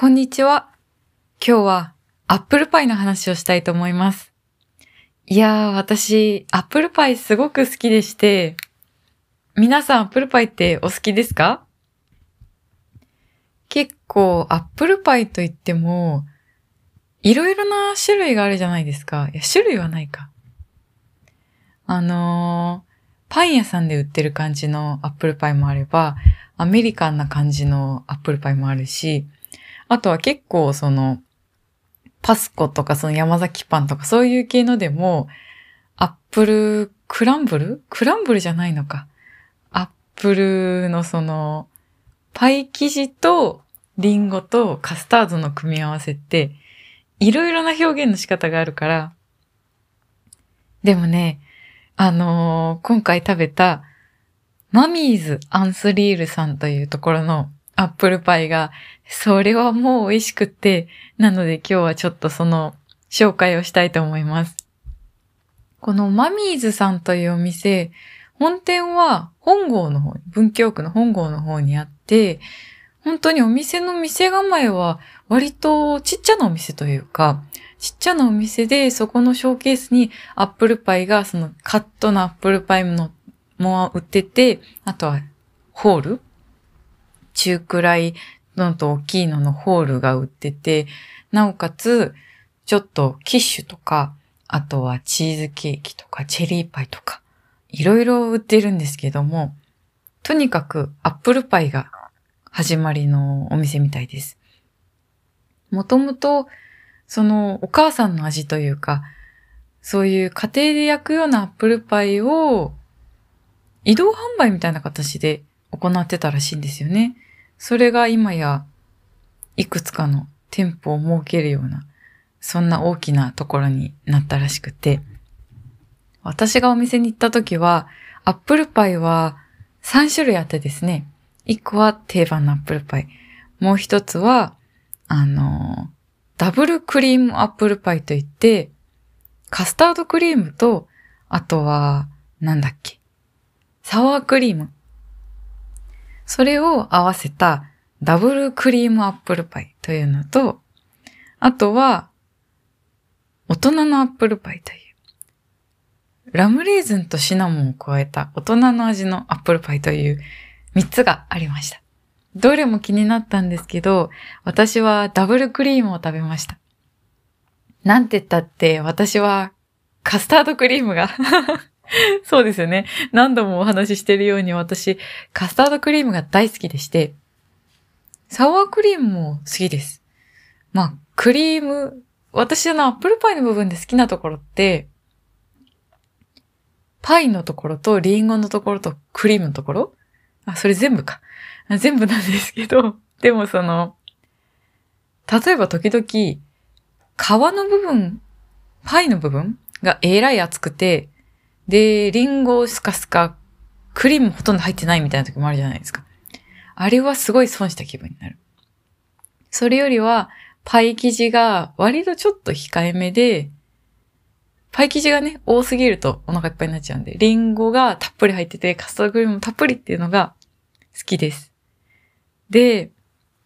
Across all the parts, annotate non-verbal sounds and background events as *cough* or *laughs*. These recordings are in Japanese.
こんにちは。今日はアップルパイの話をしたいと思います。いやー、私、アップルパイすごく好きでして、皆さんアップルパイってお好きですか？結構アップルパイといっても、いろいろな種類があるじゃないですか。いや、種類はないか。あのー、パン屋さんで売ってる感じのアップルパイもあれば、アメリカンな感じのアップルパイもあるし、あとは結構その、パスコとかその山崎パンとかそういう系のでも、アップルクランブルクランブルじゃないのか。アップルのその、パイ生地とリンゴとカスタードの組み合わせって、いろいろな表現の仕方があるから、でもね、あのー、今回食べたマミーズ・アンスリールさんというところのアップルパイが、それはもう美味しくって、なので今日はちょっとその紹介をしたいと思います。このマミーズさんというお店、本店は本郷の方、文京区の本郷の方にあって、本当にお店の店構えは割とちっちゃなお店というか、ちっちゃなお店でそこのショーケースにアップルパイがそのカットのアップルパイのも売ってて、あとはホール中くらいのと大きいののホールが売ってて、なおかつ、ちょっとキッシュとか、あとはチーズケーキとかチェリーパイとか、いろいろ売ってるんですけども、とにかくアップルパイが始まりのお店みたいです。もともと、そのお母さんの味というか、そういう家庭で焼くようなアップルパイを移動販売みたいな形で行ってたらしいんですよね。それが今やいくつかの店舗を設けるような、そんな大きなところになったらしくて、私がお店に行った時は、アップルパイは3種類あってですね、1個は定番のアップルパイ、もう一つは、あの、ダブルクリームアップルパイといって、カスタードクリームと、あとは、なんだっけ、サワークリーム。それを合わせたダブルクリームアップルパイというのと、あとは、大人のアップルパイという、ラムレーズンとシナモンを加えた大人の味のアップルパイという3つがありました。どれも気になったんですけど、私はダブルクリームを食べました。なんて言ったって私はカスタードクリームが *laughs* そうですよね。何度もお話ししてるように私、カスタードクリームが大好きでして、サワークリームも好きです。まあ、クリーム、私のアップルパイの部分で好きなところって、パイのところとリンゴのところとクリームのところあ、それ全部か。全部なんですけど、*laughs* でもその、例えば時々、皮の部分、パイの部分がえらい熱くて、で、リンゴスカスカ、クリームほとんど入ってないみたいな時もあるじゃないですか。あれはすごい損した気分になる。それよりは、パイ生地が割とちょっと控えめで、パイ生地がね、多すぎるとお腹いっぱいになっちゃうんで、リンゴがたっぷり入ってて、カスタードクリームもたっぷりっていうのが好きです。で、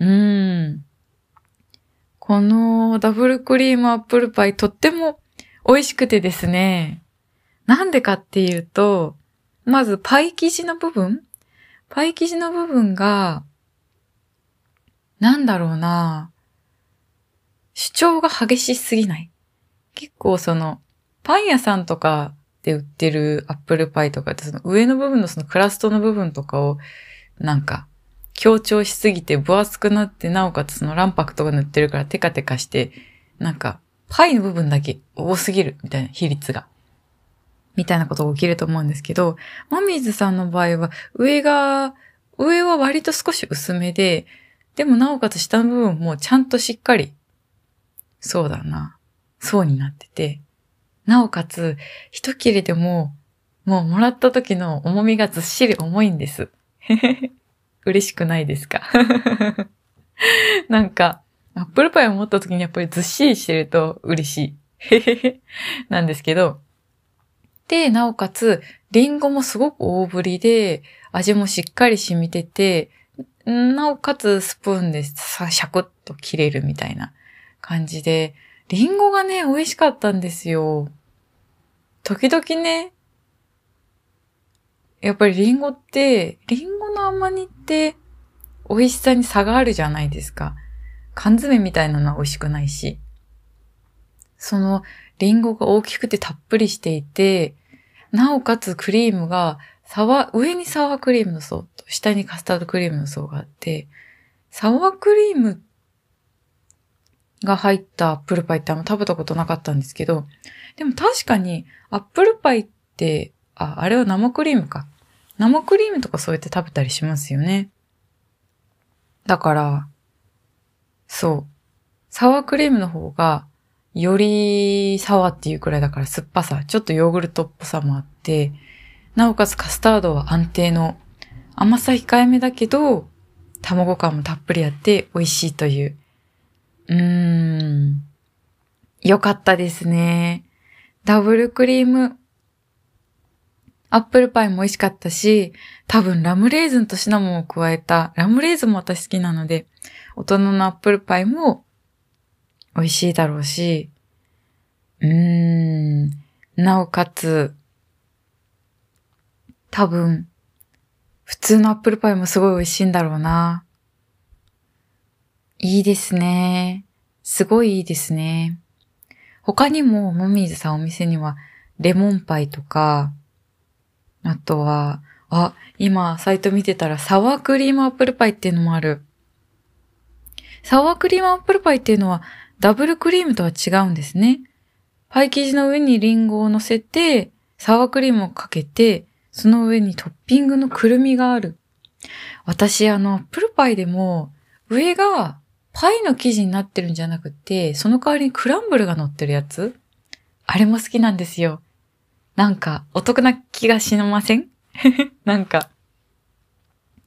うーん。このダブルクリームアップルパイとっても美味しくてですね。なんでかっていうと、まずパイ生地の部分パイ生地の部分が、なんだろうな主張が激しすぎない。結構その、パン屋さんとかで売ってるアップルパイとかってその上の部分のそのクラストの部分とかをなんか強調しすぎて分厚くなってなおかつその卵白とか塗ってるからテカテカしてなんかパイの部分だけ多すぎるみたいな比率が。みたいなことが起きると思うんですけど、マミーズさんの場合は、上が、上は割と少し薄めで、でもなおかつ下の部分もちゃんとしっかり、そうだな、層になってて、なおかつ、一切れでも、もうもらった時の重みがずっしり重いんです。*laughs* 嬉しくないですか？*laughs* なんか、アップルパイを持った時にやっぱりずっしりしてると嬉しい。*laughs* なんですけど、で、なおかつ、リンゴもすごく大ぶりで、味もしっかり染みてて、なおかつスプーンでさ、シャクッと切れるみたいな感じで、リンゴがね、美味しかったんですよ。時々ね、やっぱりリンゴって、リンゴの甘煮って美味しさに差があるじゃないですか。缶詰みたいなのは美味しくないし。そのリンゴが大きくてたっぷりしていて、なおかつクリームが、サワ、上にサワークリームの層と下にカスタードクリームの層があって、サワークリームが入ったアップルパイってあんま食べたことなかったんですけど、でも確かにアップルパイって、あ、あれは生クリームか。生クリームとかそうやって食べたりしますよね。だから、そう。サワークリームの方が、よりサワーっていうくらいだから酸っぱさ、ちょっとヨーグルトっぽさもあって、なおかつカスタードは安定の甘さ控えめだけど、卵感もたっぷりあって美味しいという。うーん。よかったですね。ダブルクリーム。アップルパイも美味しかったし、多分ラムレーズンとシナモンを加えた、ラムレーズンも私好きなので、大人のアップルパイも美味しいだろうし、うーん、なおかつ、多分、普通のアップルパイもすごい美味しいんだろうな。いいですね。すごいいいですね。他にも、もみずさんお店には、レモンパイとか、あとは、あ、今、サイト見てたら、サワークリームアップルパイっていうのもある。サワークリームアップルパイっていうのは、ダブルクリームとは違うんですね。パイ生地の上にリンゴを乗せて、サワークリームをかけて、その上にトッピングのくるみがある。私、あの、アップルパイでも、上がパイの生地になってるんじゃなくて、その代わりにクランブルが乗ってるやつあれも好きなんですよ。なんか、お得な気がしません？*laughs* なんか、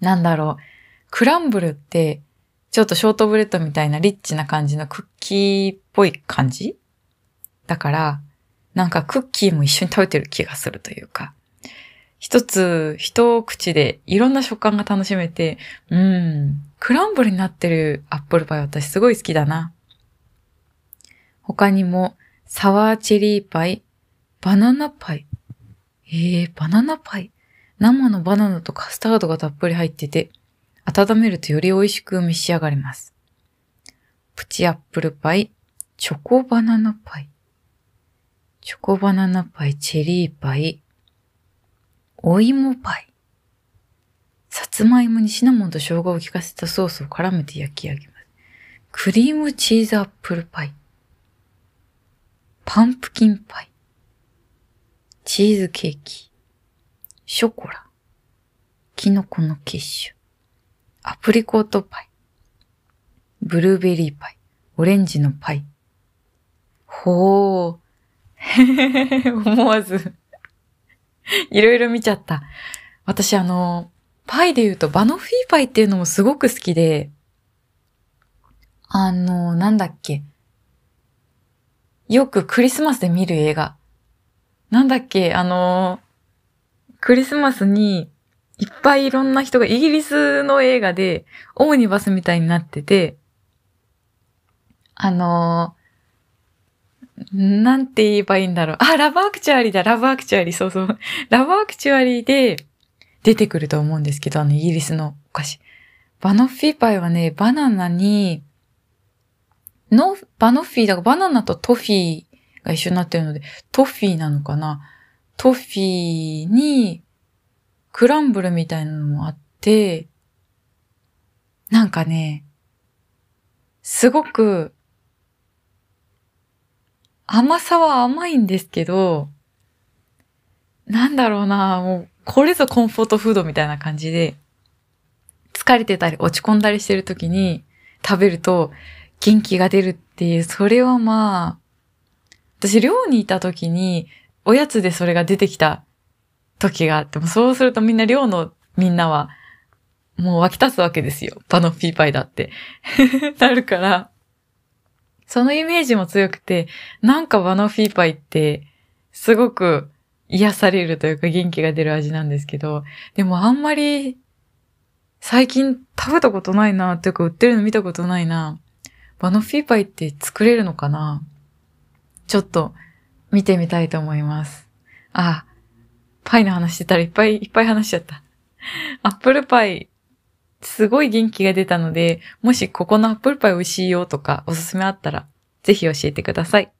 なんだろう。クランブルって、ちょっとショートブレッドみたいなリッチな感じのクッキーっぽい感じ？だから、なんかクッキーも一緒に食べてる気がするというか、一つ、一口でいろんな食感が楽しめて、うん、クランブルになってるアップルパイ私すごい好きだな。他にも、サワーチェリーパイ、バナナパイ。えー、バナナパイ。生のバナナとカスタードがたっぷり入ってて、温めるとより美味しく召し上がれます。プチアップルパイ、チョコバナナパイ、チョコバナナパイ、チェリーパイ、お芋パイ。さつまいもにシナモンと生姜を効かせたソースを絡めて焼き上げます。クリームチーズアップルパイ。パンプキンパイ。チーズケーキ。ショコラ。キノコの結晶。アプリコートパイ、ブルーベリーパイ、オレンジのパイ。ほー。思わずいろいろ見ちゃった。私あの、パイで言うとバノフィーパイっていうのもすごく好きで、あの、なんだっけ。よくクリスマスで見る映画。なんだっけ、あの、クリスマスにいっぱいいろんな人がイギリスの映画でオムニバスみたいになってて、あのー、なんて言えばいいんだろう。あ、ラブアクチュアリーだ、ラブアクチュアリー、そうそう。ラブアクチュアリーで出てくると思うんですけど、あのイギリスのお菓子。バノッフィーパイはね、バナナに、の、バノッフィーだからバナナとトフィーが一緒になってるので、トフィーなのかなトフィーに、クランブルみたいなのもあって、なんかね、すごく、甘さは甘いんですけど、なんだろうな、もう、これぞコンフォートフードみたいな感じで、疲れてたり落ち込んだりしてる時に食べると元気が出るっていう、それはまあ、私寮にいた時におやつでそれが出てきた時があっても、そうするとみんな寮のみんなは、もう湧き立つわけですよ。パノッピーパイだって。*laughs* なるから、そのイメージも強くて、なんかバノフィーパイって、すごく癒されるというか元気が出る味なんですけど、でもあんまり、最近食べたことないな、というか売ってるの見たことないな。バノフィーパイって作れるのかな？ちょっと見てみたいと思います。あ、パイの話してたらいっぱいいっぱい話しちゃった。アップルパイ、すごい元気が出たので、もしここのアップルパイ美味しいよとかおすすめあったら、ぜひ教えてください。